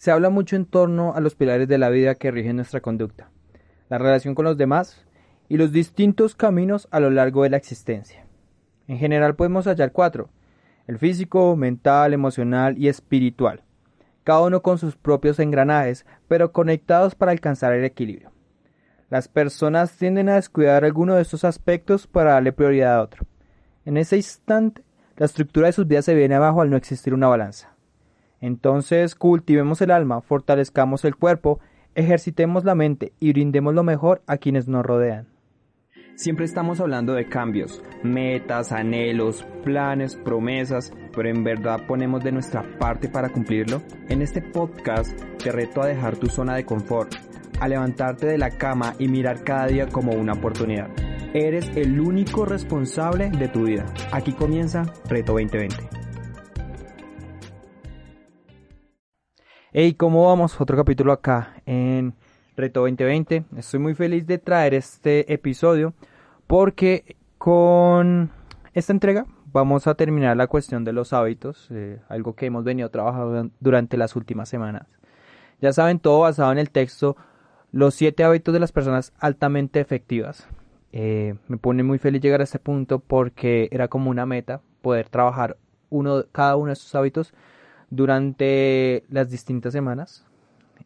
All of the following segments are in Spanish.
Se habla mucho en torno a los pilares de la vida que rigen nuestra conducta, la relación con los demás y los distintos caminos a lo largo de la existencia. En general podemos hallar cuatro, el físico, mental, emocional y espiritual, cada uno con sus propios engranajes, pero conectados para alcanzar el equilibrio. Las personas tienden a descuidar alguno de estos aspectos para darle prioridad a otro. En ese instante, la estructura de sus vidas se viene abajo al no existir una balanza. Entonces cultivemos el alma, fortalezcamos el cuerpo, ejercitemos la mente y brindemos lo mejor a quienes nos rodean. Siempre estamos hablando de cambios, metas, anhelos, planes, promesas, pero en verdad ponemos de nuestra parte para cumplirlo. En este podcast te reto a dejar tu zona de confort, a levantarte de la cama y mirar cada día como una oportunidad. Eres el único responsable de tu vida. Aquí comienza Reto 2020. Hey, ¿cómo vamos? Otro capítulo acá en Reto 2020. Estoy muy feliz de traer este episodio porque con esta entrega vamos a terminar la cuestión de los hábitos, eh, algo que hemos venido trabajando durante las últimas semanas. Ya saben, todo basado en el texto Los siete hábitos de las personas altamente efectivas. Eh, me pone muy feliz llegar a este punto porque era como una meta poder trabajar uno, cada uno de estos hábitos durante las distintas semanas.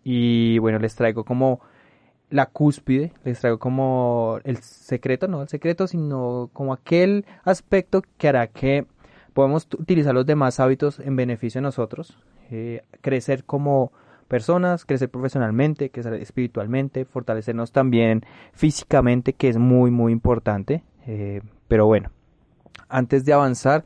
Y bueno, les traigo como la cúspide, les traigo como el secreto, no el secreto, sino como aquel aspecto que hará que podamos utilizar los demás hábitos en beneficio de nosotros, eh, crecer como personas, crecer profesionalmente, crecer espiritualmente, fortalecernos también físicamente, que es muy, muy importante. Eh, pero bueno, antes de avanzar,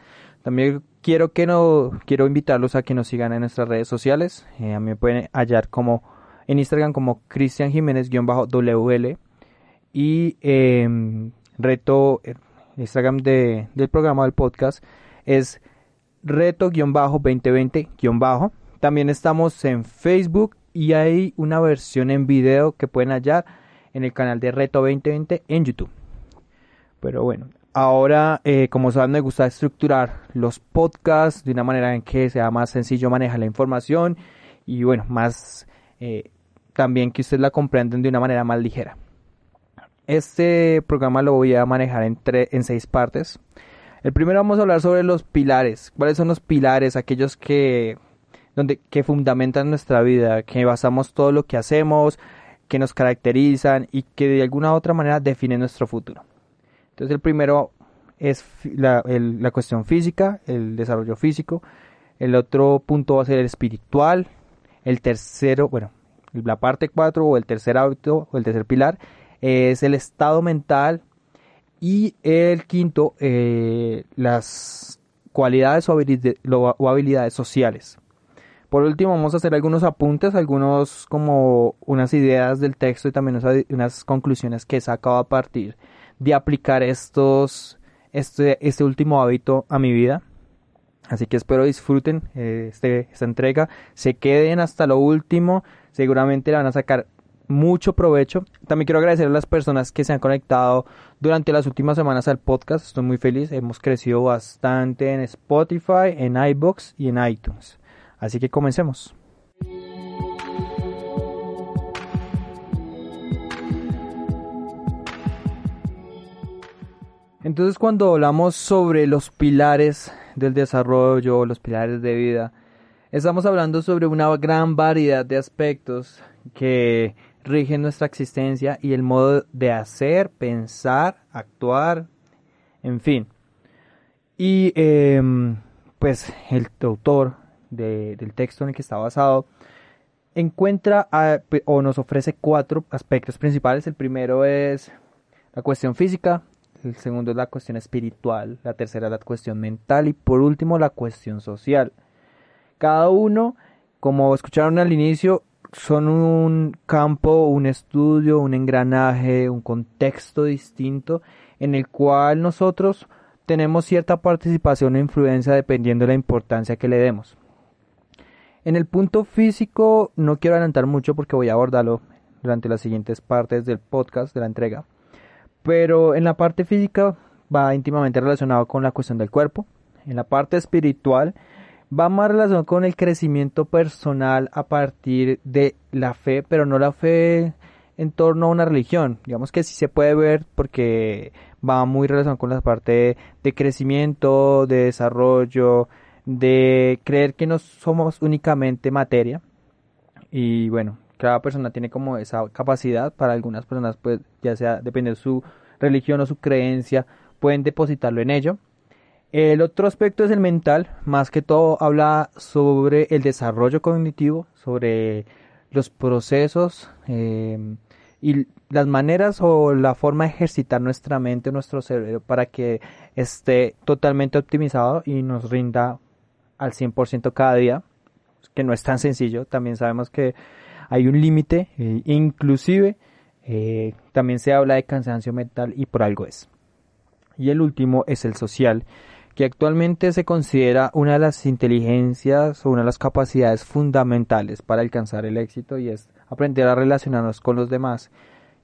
también quiero que no quiero invitarlos a que nos sigan en nuestras redes sociales. Eh, pueden hallar como en Instagram como Cristian Jiménez-WL y eh, reto Instagram de, del programa del podcast es reto-2020- también estamos en Facebook y hay una versión en video que pueden hallar en el canal de Reto 2020 en YouTube. Pero bueno, Ahora, eh, como saben, me gusta estructurar los podcasts de una manera en que sea más sencillo manejar la información y bueno, más eh, también que ustedes la comprenden de una manera más ligera. Este programa lo voy a manejar en, en seis partes. El primero vamos a hablar sobre los pilares. ¿Cuáles son los pilares? Aquellos que, donde, que fundamentan nuestra vida, que basamos todo lo que hacemos, que nos caracterizan y que de alguna u otra manera definen nuestro futuro. Entonces el primero es la, cuestión física, el desarrollo físico. El otro punto va a ser el espiritual. El tercero, bueno, la parte cuatro o el tercer hábito o el tercer pilar es el estado mental. Y el quinto, eh, las cualidades o habilidades sociales. Por último, vamos a hacer algunos apuntes, algunos como unas ideas del texto y también unas conclusiones que he sacado a partir de aplicar estos, este, este último hábito a mi vida. Así que espero disfruten eh, este, esta entrega, se queden hasta lo último, seguramente le van a sacar mucho provecho. También quiero agradecer a las personas que se han conectado durante las últimas semanas al podcast. Estoy muy feliz. Hemos crecido bastante en Spotify, en iBox y en iTunes. Así que comencemos. Entonces cuando hablamos sobre los pilares del desarrollo, los pilares de vida, estamos hablando sobre una gran variedad de aspectos que rigen nuestra existencia y el modo de hacer, pensar, actuar, en fin. Y em, pues el autor del texto en el que está basado encuentra o nos ofrece cuatro aspectos principales. El primero es la cuestión física, el segundo es la cuestión espiritual, la tercera es la cuestión mental y por último la cuestión social. Cada uno, como escucharon al inicio, son un campo, un estudio, un engranaje, un contexto distinto en el cual nosotros tenemos cierta participación e influencia dependiendo de la importancia que le demos. En el punto físico no quiero adelantar mucho porque voy a abordarlo durante las siguientes partes del podcast de la entrega. Pero en la parte física va íntimamente relacionado con la cuestión del cuerpo. En la parte espiritual va más relacionado con el crecimiento personal a partir de la fe, pero no la fe en torno a una religión. Digamos que sí se puede ver porque va muy relacionado con la parte de crecimiento, de desarrollo, de creer que no somos únicamente materia. Y bueno, cada persona tiene como esa capacidad. Para algunas personas, pues ya sea depende de su religión o su creencia, pueden depositarlo en ello. El otro aspecto es el mental, más que todo habla sobre el desarrollo cognitivo, sobre los procesos eh, y las maneras o la forma de ejercitar nuestra mente, nuestro cerebro para que esté totalmente optimizado y nos rinda al 100% cada día, que no es tan sencillo, también sabemos que hay un límite, eh, inclusive eh, también se habla de cansancio mental y por algo es. Y el último es el social, que actualmente se considera una de las inteligencias o una de las capacidades fundamentales para alcanzar el éxito y es aprender a relacionarnos con los demás.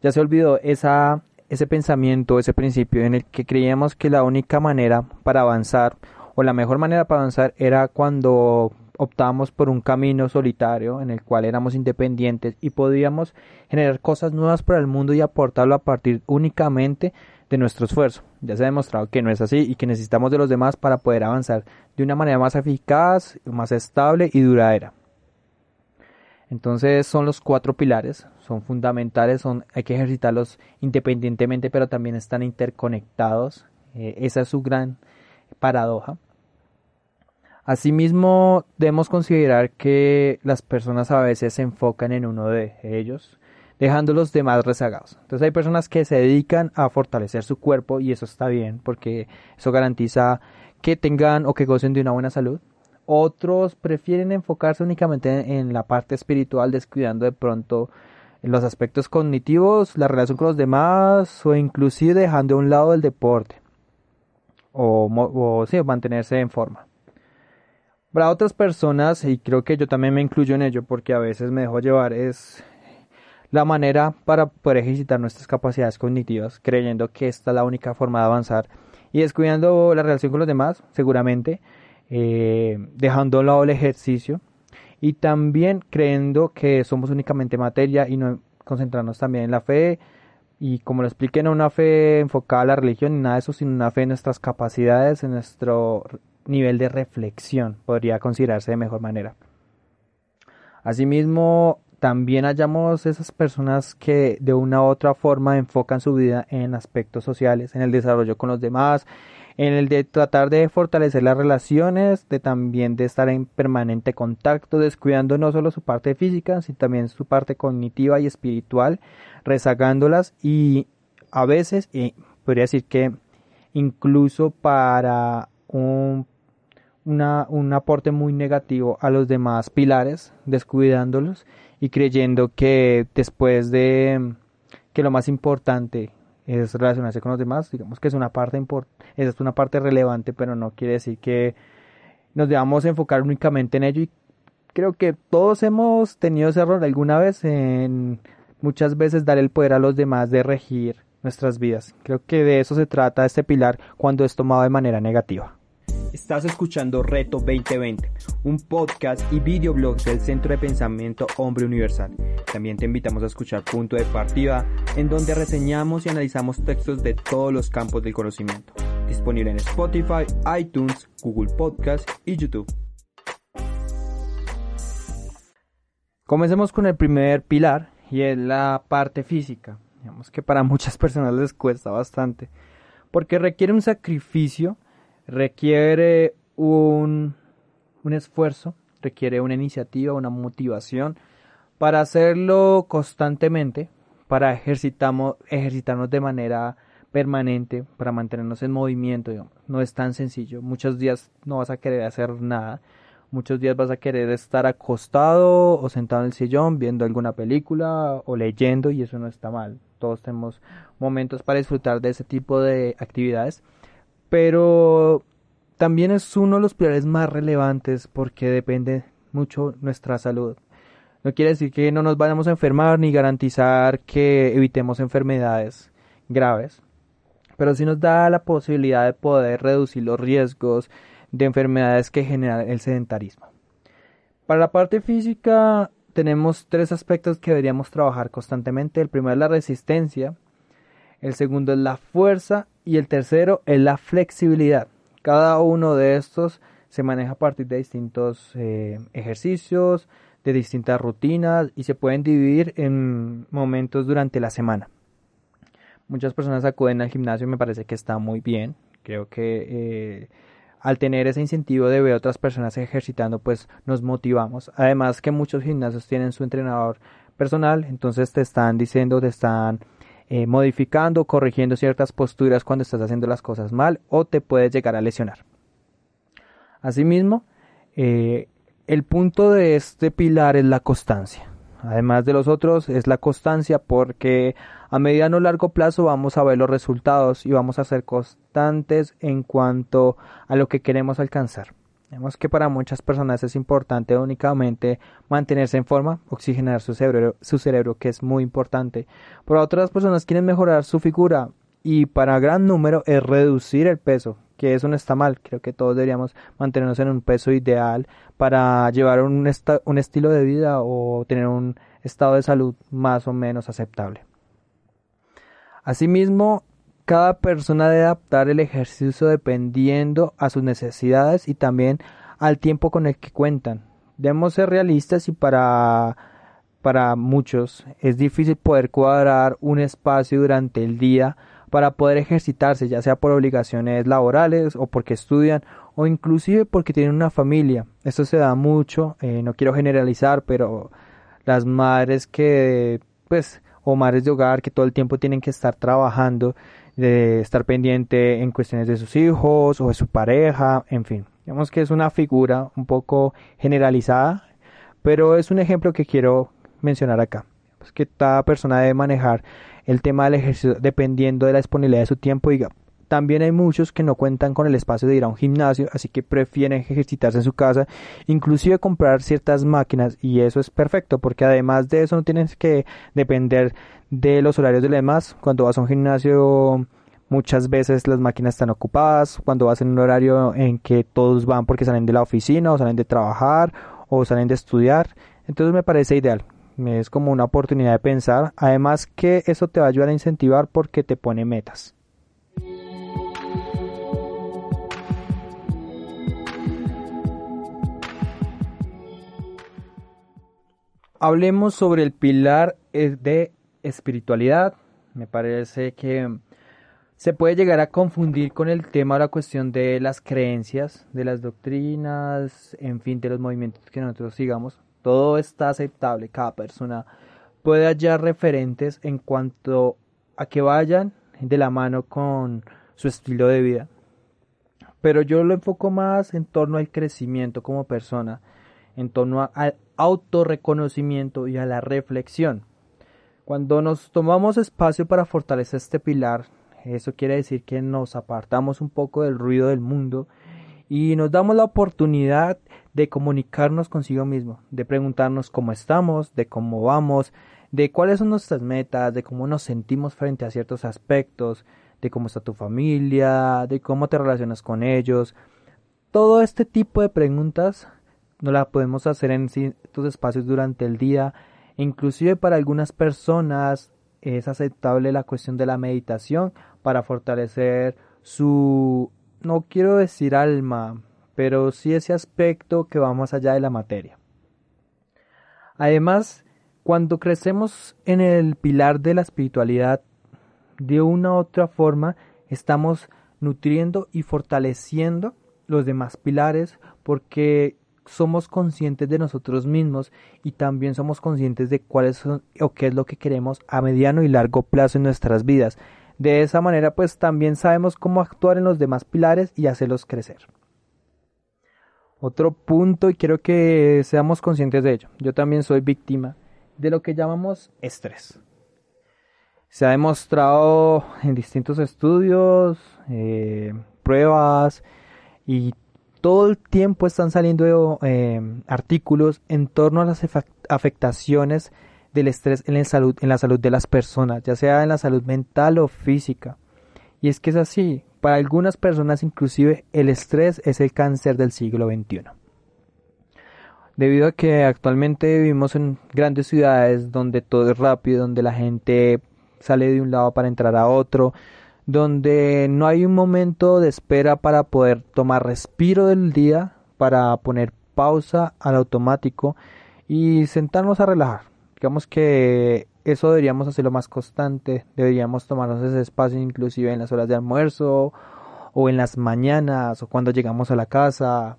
Ya se olvidó esa, ese pensamiento, ese principio en el que creíamos que la única manera para avanzar o la mejor manera para avanzar era cuando optábamos por un camino solitario en el cual éramos independientes y podíamos generar cosas nuevas para el mundo y aportarlo a partir únicamente de nuestro esfuerzo. Ya se ha demostrado que no es así y que necesitamos de los demás para poder avanzar de una manera más eficaz, más estable y duradera. Entonces son los cuatro pilares, son fundamentales, son, hay que ejercitarlos independientemente, pero también están interconectados. Eh, esa es su gran paradoja. Asimismo, debemos considerar que las personas a veces se enfocan en uno de ellos dejando los demás rezagados. Entonces hay personas que se dedican a fortalecer su cuerpo y eso está bien porque eso garantiza que tengan o que gocen de una buena salud. Otros prefieren enfocarse únicamente en la parte espiritual, descuidando de pronto los aspectos cognitivos, la relación con los demás o inclusive dejando a un lado el deporte o, o mantenerse en forma. Para otras personas, y creo que yo también me incluyo en ello porque a veces me dejo llevar, es la manera para poder ejercitar nuestras capacidades cognitivas, creyendo que esta es la única forma de avanzar y descuidando la relación con los demás, seguramente, eh, dejando a lado el ejercicio y también creyendo que somos únicamente materia y no concentrarnos también en la fe. Y como lo expliqué, no una fe enfocada a la religión ni nada de eso, sino una fe en nuestras capacidades, en nuestro nivel de reflexión, podría considerarse de mejor manera. Asimismo, también hallamos esas personas que de una u otra forma enfocan su vida en aspectos sociales, en el desarrollo con los demás, en el de tratar de fortalecer las relaciones, de también de estar en permanente contacto, descuidando no solo su parte física, sino también su parte cognitiva y espiritual, rezagándolas y a veces, y podría decir que incluso para un un aporte muy negativo a los demás pilares, descuidándolos y creyendo que después de que lo más importante es relacionarse con los demás, digamos que es una parte es una parte relevante, pero no quiere decir que nos debamos enfocar únicamente en ello y creo que todos hemos tenido ese error alguna vez en muchas veces dar el poder a los demás de regir nuestras vidas. Creo que de eso se trata este pilar cuando es tomado de manera negativa. Estás escuchando Reto 2020, un podcast y videoblog del Centro de Pensamiento Hombre Universal. También te invitamos a escuchar Punto de Partida, en donde reseñamos y analizamos textos de todos los campos del conocimiento. Disponible en Spotify, iTunes, Google Podcast y YouTube. Comencemos con el primer pilar y es la parte física. Digamos que para muchas personas les cuesta bastante porque requiere un sacrificio requiere un, un esfuerzo, requiere una iniciativa, una motivación para hacerlo constantemente, para ejercitamos, ejercitarnos de manera permanente, para mantenernos en movimiento. No es tan sencillo. Muchos días no vas a querer hacer nada Muchos días vas a querer estar acostado o sentado en el sillón viendo alguna película o leyendo y eso no está mal. Todos tenemos momentos para disfrutar de ese tipo de actividades. Pero también es uno de los pilares más relevantes porque depende mucho nuestra salud. No quiere decir que no nos vayamos a enfermar ni garantizar que evitemos enfermedades graves, pero sí nos da la posibilidad de poder reducir los riesgos de enfermedades que generan el sedentarismo. Para la parte física tenemos tres aspectos que deberíamos trabajar constantemente. El primero es la resistencia, el segundo es la fuerza y el tercero es la flexibilidad. Cada uno de estos se maneja a partir de distintos eh, ejercicios, de distintas rutinas y se pueden dividir en momentos durante la semana. Muchas personas acuden al gimnasio y me parece que está muy bien. Creo que eh, al tener ese incentivo de ver a otras personas ejercitando, pues nos motivamos. Además que muchos gimnasios tienen su entrenador personal, entonces te están diciendo, te están eh, modificando, corrigiendo ciertas posturas cuando estás haciendo las cosas mal o te puedes llegar a lesionar. Asimismo, eh, el punto de este pilar es la constancia. Además de los otros, es la constancia porque a mediano o largo plazo vamos a ver los resultados y vamos a ser constantes en cuanto a lo que queremos alcanzar. Vemos que para muchas personas es importante únicamente mantenerse en forma, oxigenar su cerebro, su cerebro que es muy importante. Para otras personas quieren mejorar su figura y para gran número es reducir el peso, que eso no está mal. Creo que todos deberíamos mantenernos en un peso ideal para llevar un, un estilo de vida o tener un estado de salud más o menos aceptable. Asimismo, cada persona debe adaptar el ejercicio dependiendo a sus necesidades y también al tiempo con el que cuentan. Debemos ser realistas y para, para muchos es difícil poder cuadrar un espacio durante el día para poder ejercitarse, ya sea por obligaciones laborales o porque estudian o inclusive porque tienen una familia. Esto se da mucho, eh, no quiero generalizar, pero las madres que, pues, o madres de hogar que todo el tiempo tienen que estar trabajando, de estar pendiente en cuestiones de sus hijos o de su pareja, en fin. Digamos que es una figura un poco generalizada, pero es un ejemplo que quiero mencionar acá. Pues que cada persona debe manejar el tema del ejercicio dependiendo de la disponibilidad de su tiempo. y también hay muchos que no cuentan con el espacio de ir a un gimnasio, así que prefieren ejercitarse en su casa, inclusive comprar ciertas máquinas y eso es perfecto porque además de eso no tienes que depender de los horarios de los demás. Cuando vas a un gimnasio muchas veces las máquinas están ocupadas, cuando vas en un horario en que todos van porque salen de la oficina o salen de trabajar o salen de estudiar, entonces me parece ideal es como una oportunidad de pensar, además que eso te va a ayudar a incentivar porque te pone metas. Hablemos sobre el pilar eh, de espiritualidad. Me parece que se puede llegar a confundir con el tema o la cuestión de las creencias, de las doctrinas, en fin, de los movimientos que nosotros sigamos todo está aceptable, cada persona puede hallar referentes en cuanto a que vayan de la mano con su estilo de vida. Pero yo lo enfoco más en torno al crecimiento como persona, en torno al autorreconocimiento y a la reflexión. Cuando nos tomamos espacio para fortalecer este pilar, eso quiere decir que nos apartamos un poco del ruido del mundo y nos damos la oportunidad de comunicarnos consigo mismo, de preguntarnos cómo estamos, de cómo vamos, de cuáles son nuestras metas, de cómo nos sentimos frente a ciertos aspectos, de cómo está tu familia, de cómo te relacionas con ellos. Todo este tipo de preguntas no las podemos hacer en ciertos espacios durante el día. Inclusive para algunas personas es aceptable la cuestión de la meditación para fortalecer su no quiero decir alma, pero sí ese aspecto que va más allá de la materia. Además, cuando crecemos en el pilar de la espiritualidad, de una u otra forma estamos nutriendo y fortaleciendo los demás pilares porque somos conscientes de nosotros mismos y también somos conscientes de cuáles son o qué es lo que queremos a mediano y largo plazo en nuestras vidas. De esa manera pues también sabemos cómo actuar en los demás pilares y hacerlos crecer. Otro punto, y quiero que seamos conscientes de ello, yo también soy víctima de lo que llamamos estrés. Se ha demostrado en distintos estudios, eh, pruebas, y todo el tiempo están saliendo eh, artículos en torno a las afectaciones del estrés en la, salud, en la salud de las personas, ya sea en la salud mental o física. Y es que es así, para algunas personas inclusive el estrés es el cáncer del siglo XXI. Debido a que actualmente vivimos en grandes ciudades donde todo es rápido, donde la gente sale de un lado para entrar a otro, donde no hay un momento de espera para poder tomar respiro del día, para poner pausa al automático y sentarnos a relajar. Digamos que eso deberíamos hacerlo más constante, deberíamos tomarnos ese espacio inclusive en las horas de almuerzo o en las mañanas o cuando llegamos a la casa.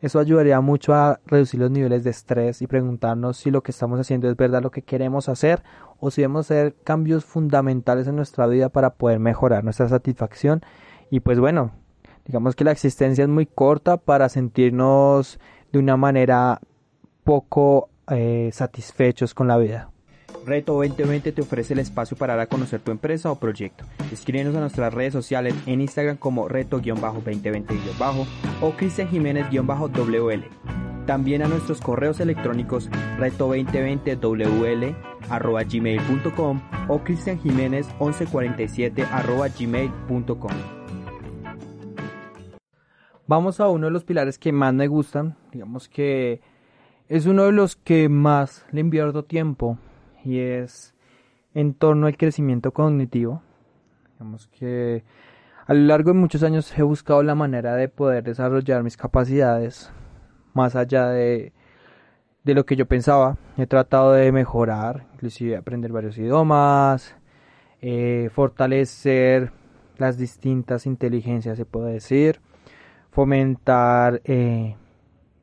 Eso ayudaría mucho a reducir los niveles de estrés y preguntarnos si lo que estamos haciendo es verdad lo que queremos hacer o si debemos hacer cambios fundamentales en nuestra vida para poder mejorar nuestra satisfacción. Y pues bueno, digamos que la existencia es muy corta para sentirnos de una manera poco eh, satisfechos con la vida. Reto 2020 te ofrece el espacio para dar a conocer tu empresa o proyecto. Escríbenos a nuestras redes sociales en Instagram como reto-2020- o Cristian Jiménez-WL. También a nuestros correos electrónicos reto2020wl gmail.com o Cristian Jiménez 1147 gmail.com. Vamos a uno de los pilares que más me gustan, digamos que es uno de los que más le invierto tiempo y es en torno al crecimiento cognitivo. Digamos que a lo largo de muchos años he buscado la manera de poder desarrollar mis capacidades más allá de, de lo que yo pensaba. He tratado de mejorar, inclusive aprender varios idiomas, eh, fortalecer las distintas inteligencias, se puede decir, fomentar, eh,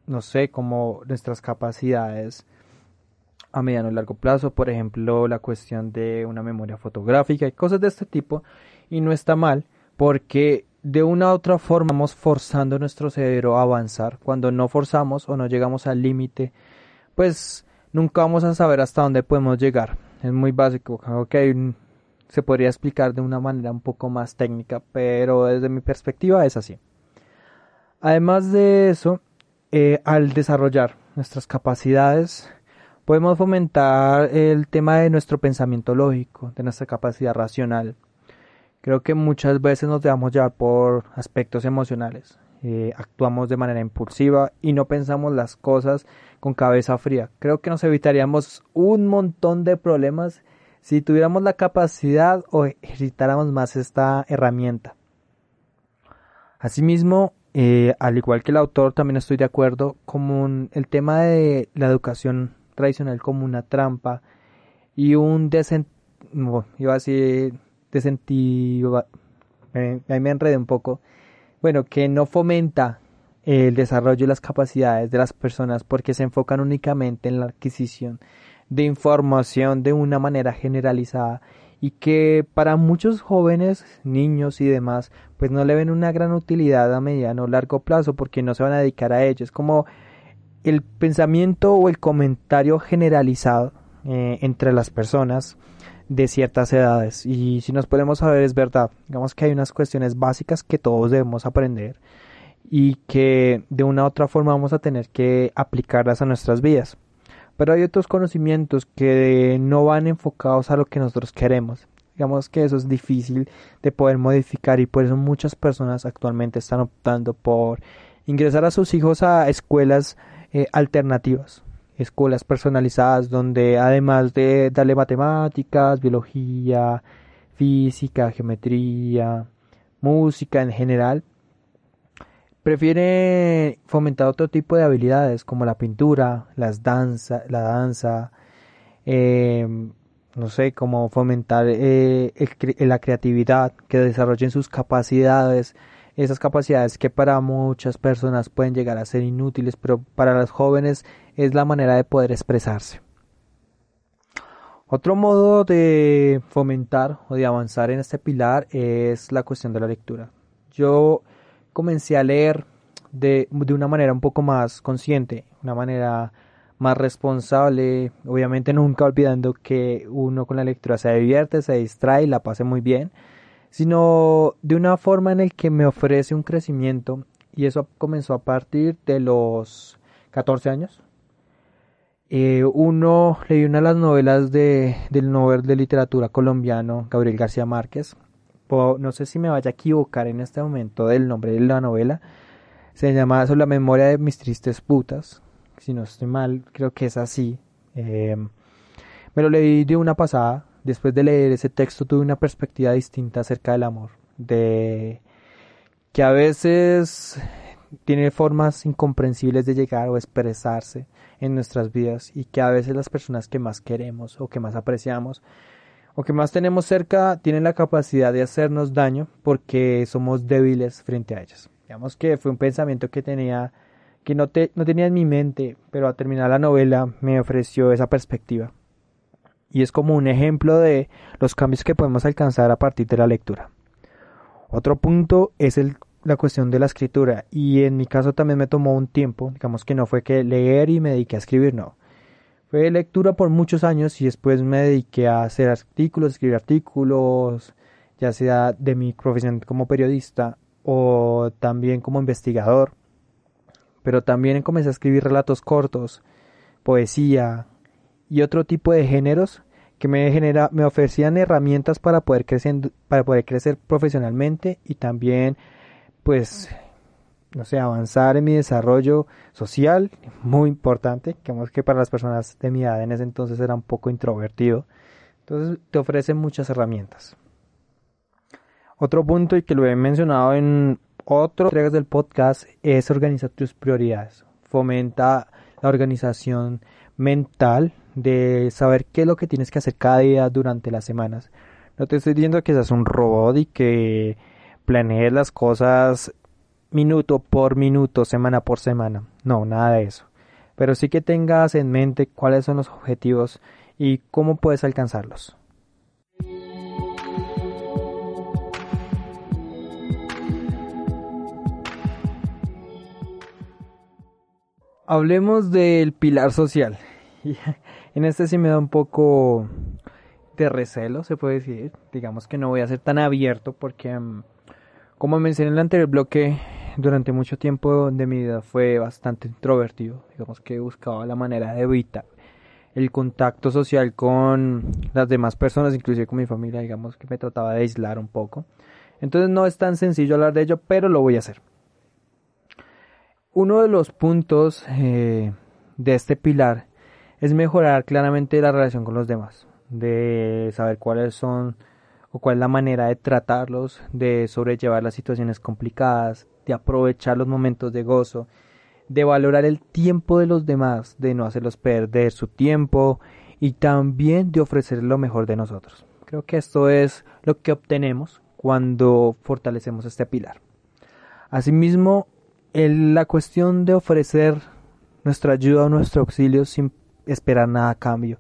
no sé, como nuestras capacidades a mediano y largo plazo, por ejemplo, la cuestión de una memoria fotográfica y cosas de este tipo, y no está mal, porque de una u otra forma vamos forzando nuestro cerebro a avanzar. Cuando no forzamos o no llegamos al límite, pues nunca vamos a saber hasta dónde podemos llegar. Es muy básico, ok, se podría explicar de una manera un poco más técnica, pero desde mi perspectiva es así. Además de eso, eh, al desarrollar nuestras capacidades, Podemos fomentar el tema de nuestro pensamiento lógico, de nuestra capacidad racional. Creo que muchas veces nos dejamos llevar por aspectos emocionales. Eh, actuamos de manera impulsiva y no pensamos las cosas con cabeza fría. Creo que nos evitaríamos un montón de problemas si tuviéramos la capacidad o ejercitáramos más esta herramienta. Asimismo, eh, al igual que el autor, también estoy de acuerdo con el tema de la educación tradicional como una trampa y un decent... iba a decir ahí me enredé un poco. Bueno, que no fomenta el desarrollo y las capacidades de las personas porque se enfocan únicamente en la adquisición de información de una manera generalizada y que para muchos jóvenes, niños y demás, pues no le ven una gran utilidad a mediano o largo plazo porque no se van a dedicar a ello. Es como el pensamiento o el comentario generalizado eh, entre las personas de ciertas edades. Y si nos podemos saber, es verdad. Digamos que hay unas cuestiones básicas que todos debemos aprender y que de una u otra forma vamos a tener que aplicarlas a nuestras vidas. Pero hay otros conocimientos que no van enfocados a lo que nosotros queremos. Digamos que eso es difícil de poder modificar y por eso muchas personas actualmente están optando por ingresar a sus hijos a escuelas eh, alternativas, escuelas personalizadas donde además de darle matemáticas, biología, física, geometría, música en general, prefiere fomentar otro tipo de habilidades como la pintura, las danza, la danza, em, no sé, como fomentar eh, la creatividad, que desarrollen sus capacidades esas capacidades que para muchas personas pueden llegar a ser inútiles, pero para los jóvenes es la manera de poder expresarse. Otro modo de fomentar o de avanzar en este pilar es la cuestión de la lectura. Yo comencé a leer de, de una manera un poco más consciente, una manera más responsable, obviamente nunca olvidando que uno con la lectura se divierte, se distrae y la pase muy bien, sino de una forma en el que me ofrece un crecimiento y eso comenzó a partir de los 14 años. Eh, uno leí una de las novelas de, del Nobel de Literatura colombiano Gabriel García Márquez. no sé si me vaya a equivocar en este momento del nombre de la novela. Se llama Sobre la memoria de mis tristes putas si no estoy mal, creo que es así. Em, me lo leí de una pasada. Después de leer ese texto tuve una perspectiva distinta acerca del amor. De que a veces tiene formas incomprensibles de llegar o expresarse en nuestras vidas y que a veces las personas que más queremos o que más apreciamos o que más tenemos cerca tienen la capacidad de hacernos daño porque somos débiles frente a ellas. Digamos que fue un pensamiento que tenía que no, te, no tenía en mi mente, pero a terminar la novela me ofreció esa perspectiva. Y es como un ejemplo de los cambios que podemos alcanzar a partir de la lectura. Otro punto es la cuestión de la escritura y en mi caso también me tomó un tiempo, digamos que no fue que leer y me dediqué a escribir, no. Fue lectura por muchos años y después me dediqué a hacer artículos, escribir artículos, ya sea de mi profesión como periodista o también como investigador pero también comencé a escribir relatos cortos, poesía y otro tipo de géneros que me, genera, me ofrecían herramientas para poder, crecer, para poder crecer profesionalmente y también, pues, no sé, avanzar en mi desarrollo social, muy importante, que que para las personas de mi edad en ese entonces era un poco introvertido. Entonces te ofrecen muchas herramientas. Otro punto y que lo he mencionado en otro entregas del podcast es organizar tus prioridades. Fomenta la organización mental de saber qué es lo que tienes que hacer cada día durante las semanas. No te estoy diciendo que seas un robot y que planees las cosas minuto por minuto, semana por semana. No, nada de eso. Pero sí que tengas en mente cuáles son los objetivos y cómo puedes alcanzarlos. Hablemos del pilar social. en este sí me da un poco de recelo, se puede decir. Digamos que no voy a ser tan abierto porque, mm, como mencioné en el anterior bloque, durante mucho tiempo de mi vida fue bastante introvertido. Digamos que buscaba la manera de evitar el contacto social con las demás personas, inclusive con mi familia. Digamos que me trataba de aislar un poco. Entonces no es tan sencillo hablar de ello, pero lo voy a hacer. Uno de los puntos eh, de este pilar es mejorar claramente la relación con los demás, de saber cuáles son o cuál es la manera de tratarlos, de sobrellevar las situaciones complicadas, de aprovechar los momentos de gozo, de valorar el tiempo de los demás, de no hacerlos perder su tiempo y también de ofrecer lo mejor de nosotros. Creo que esto es lo que obtenemos cuando fortalecemos este pilar. Asimismo, la cuestión de ofrecer nuestra ayuda o nuestro auxilio sin esperar nada a cambio.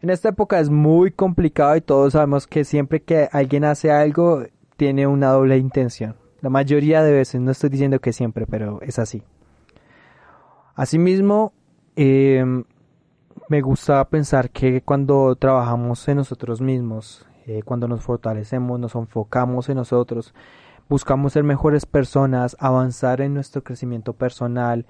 En esta época es muy complicado y todos sabemos que siempre que alguien hace algo tiene una doble intención. La mayoría de veces, no estoy diciendo que siempre, pero es así. Asimismo, em, me gusta pensar que cuando trabajamos en nosotros mismos, eh, cuando nos fortalecemos, nos enfocamos en nosotros, buscamos ser mejores personas, avanzar en nuestro crecimiento personal,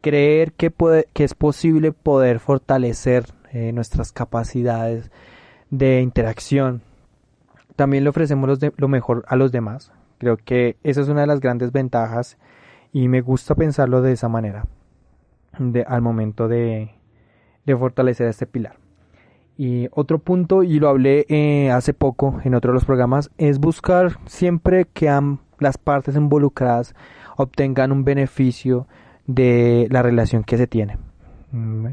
creer que, puede, que es posible poder fortalecer eh, nuestras capacidades de interacción. También le ofrecemos lo mejor a los demás. Creo que esa es una de las grandes ventajas y me gusta pensarlo de esa manera de, al momento de, de fortalecer este pilar. Y otro punto, y lo hablé eh, hace poco en otro de los programas, es buscar siempre que las partes involucradas obtengan un beneficio de la relación que se tiene. Mm,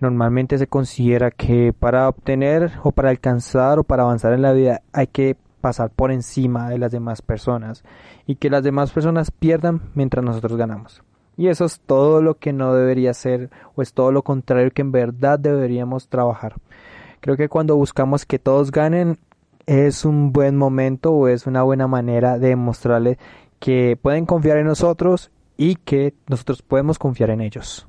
normalmente se considera que para obtener o para alcanzar o para avanzar en la vida hay que pasar por encima de las demás personas y que las demás personas pierdan mientras nosotros ganamos. Y eso es todo lo que no debería ser o es todo lo contrario que en verdad deberíamos trabajar. Creo que cuando buscamos que todos ganen es un buen momento o es una buena manera de mostrarles que pueden confiar en nosotros y que nosotros podemos confiar en ellos.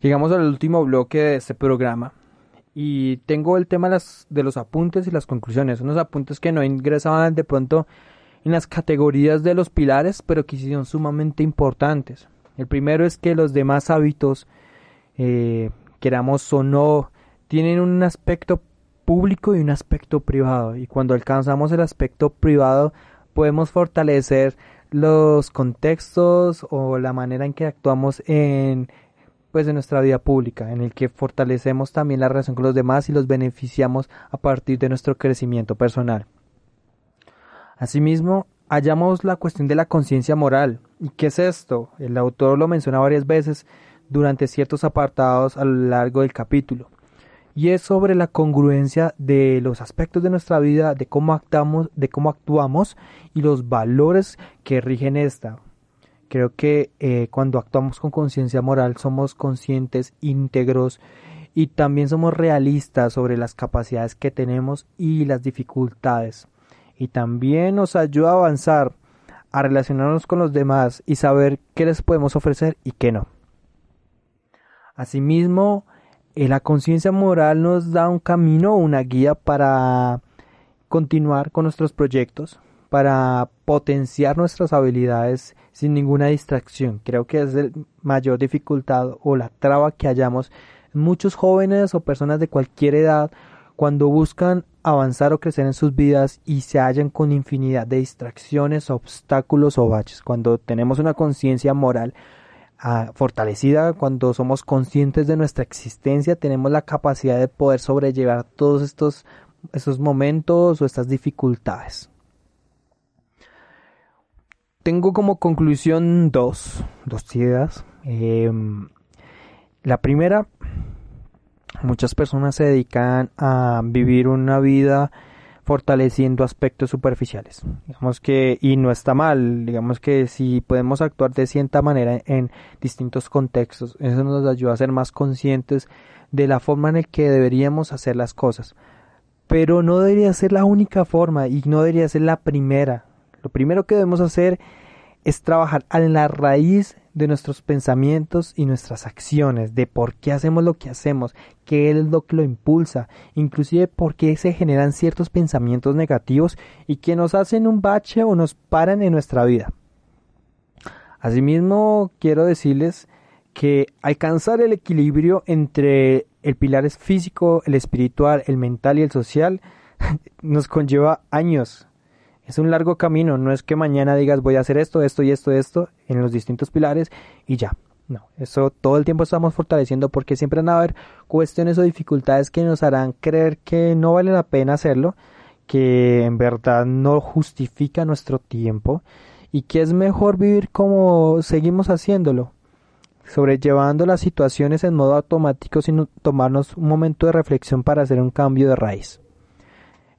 Llegamos al último bloque de este programa y tengo el tema de los apuntes y las conclusiones, unos apuntes que no ingresaban de pronto en las categorías de los pilares, pero que sí son sumamente importantes. El primero es que los demás hábitos, eh, queramos o no, tienen un aspecto público y un aspecto privado. Y cuando alcanzamos el aspecto privado, podemos fortalecer los contextos o la manera en que actuamos en pues nuestra vida pública, en el que fortalecemos también la relación con los demás y los beneficiamos a partir de nuestro crecimiento personal. Asimismo, hallamos la cuestión de la conciencia moral. ¿Y qué es esto? El autor lo menciona varias veces durante ciertos apartados a lo largo del capítulo. Y es sobre la congruencia de los aspectos de nuestra vida, de cómo actuamos, de cómo actuamos y los valores que rigen esta. Creo que eh, cuando actuamos con conciencia moral somos conscientes, íntegros y también somos realistas sobre las capacidades que tenemos y las dificultades. Y también nos ayuda a avanzar, a relacionarnos con los demás y saber qué les podemos ofrecer y qué no. Asimismo, la conciencia moral nos da un camino, una guía para continuar con nuestros proyectos, para potenciar nuestras habilidades sin ninguna distracción. Creo que es el mayor dificultad o la traba que hallamos muchos jóvenes o personas de cualquier edad cuando buscan avanzar o crecer en sus vidas y se hallan con infinidad de distracciones, obstáculos o baches. Cuando tenemos una conciencia moral fortalecida, cuando somos conscientes de nuestra existencia, tenemos la capacidad de poder sobrellevar todos estos, estos momentos o estas dificultades tengo como conclusión dos, dos ideas. Em, la primera, muchas personas se dedican a vivir una vida fortaleciendo aspectos superficiales. Digamos que, y no está mal, digamos que si podemos actuar de cierta manera en distintos contextos, eso nos ayuda a ser más conscientes de la forma en la que deberíamos hacer las cosas. Pero no debería ser la única forma y no debería ser la primera. Lo primero que debemos hacer es trabajar en la raíz de nuestros pensamientos y nuestras acciones, de por qué hacemos lo que hacemos, qué es lo que lo impulsa, inclusive por qué se generan ciertos pensamientos negativos y que nos hacen un bache o nos paran en nuestra vida. Asimismo, quiero decirles que alcanzar el equilibrio entre el pilar físico, el espiritual, el mental y el social nos conlleva años. Es un largo camino, no es que mañana digas voy a hacer esto, esto y esto, esto en los distintos pilares y ya. No, eso todo el tiempo estamos fortaleciendo porque siempre van a haber cuestiones o dificultades que nos harán creer que no vale la pena hacerlo, que en verdad no justifica nuestro tiempo y que es mejor vivir como seguimos haciéndolo, sobrellevando las situaciones en modo automático sin tomarnos un momento de reflexión para hacer un cambio de raíz.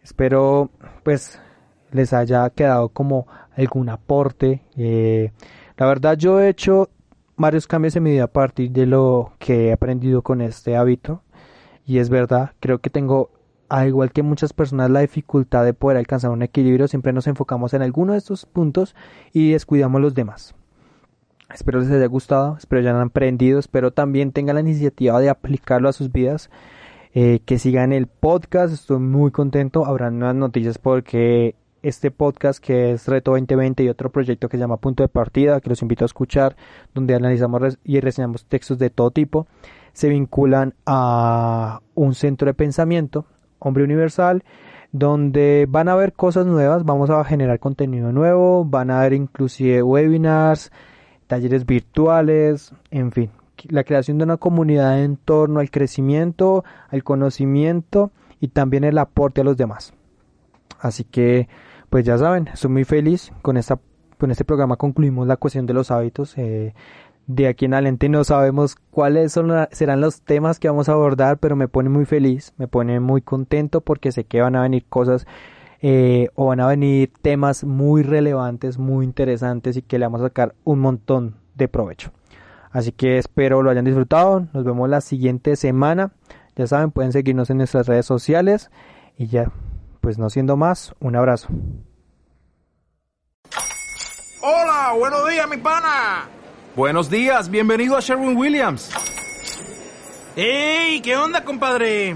Espero pues les haya quedado como algún aporte. Eh, la verdad yo he hecho varios cambios en mi vida a partir de lo que he aprendido con este hábito y es verdad, creo que tengo al igual que muchas personas la dificultad de poder alcanzar un equilibrio, siempre nos enfocamos en alguno de estos puntos y descuidamos los demás. Espero les haya gustado, espero ya hayan aprendido, espero también tengan la iniciativa de aplicarlo a sus vidas, eh, que sigan el podcast, estoy muy contento, habrá nuevas noticias porque este podcast que es Reto 2020 y otro proyecto que se llama Punto de Partida, que los invito a escuchar, donde analizamos y reseñamos textos de todo tipo, se vinculan a un centro de pensamiento, Hombre Universal, donde van a haber cosas nuevas, vamos a generar contenido nuevo, van a haber inclusive webinars, talleres virtuales, en fin, la creación de una comunidad en torno al crecimiento, al conocimiento y también el aporte a los demás. Así que pues ya saben, estoy muy feliz con esta con este programa concluimos la cuestión de los hábitos. Eh, de aquí en adelante no sabemos cuáles son serán los temas que vamos a abordar, pero me pone muy feliz, me pone muy contento porque sé que van a venir cosas eh, o van a venir temas muy relevantes, muy interesantes y que le vamos a sacar un montón de provecho. Así que espero lo hayan disfrutado. Nos vemos la siguiente semana. Ya saben, pueden seguirnos en nuestras redes sociales y ya, pues no siendo más, un abrazo. Hola, buenos días, mi pana. Buenos días, bienvenido a Sherwin Williams. ¡Ey! ¿Qué onda, compadre?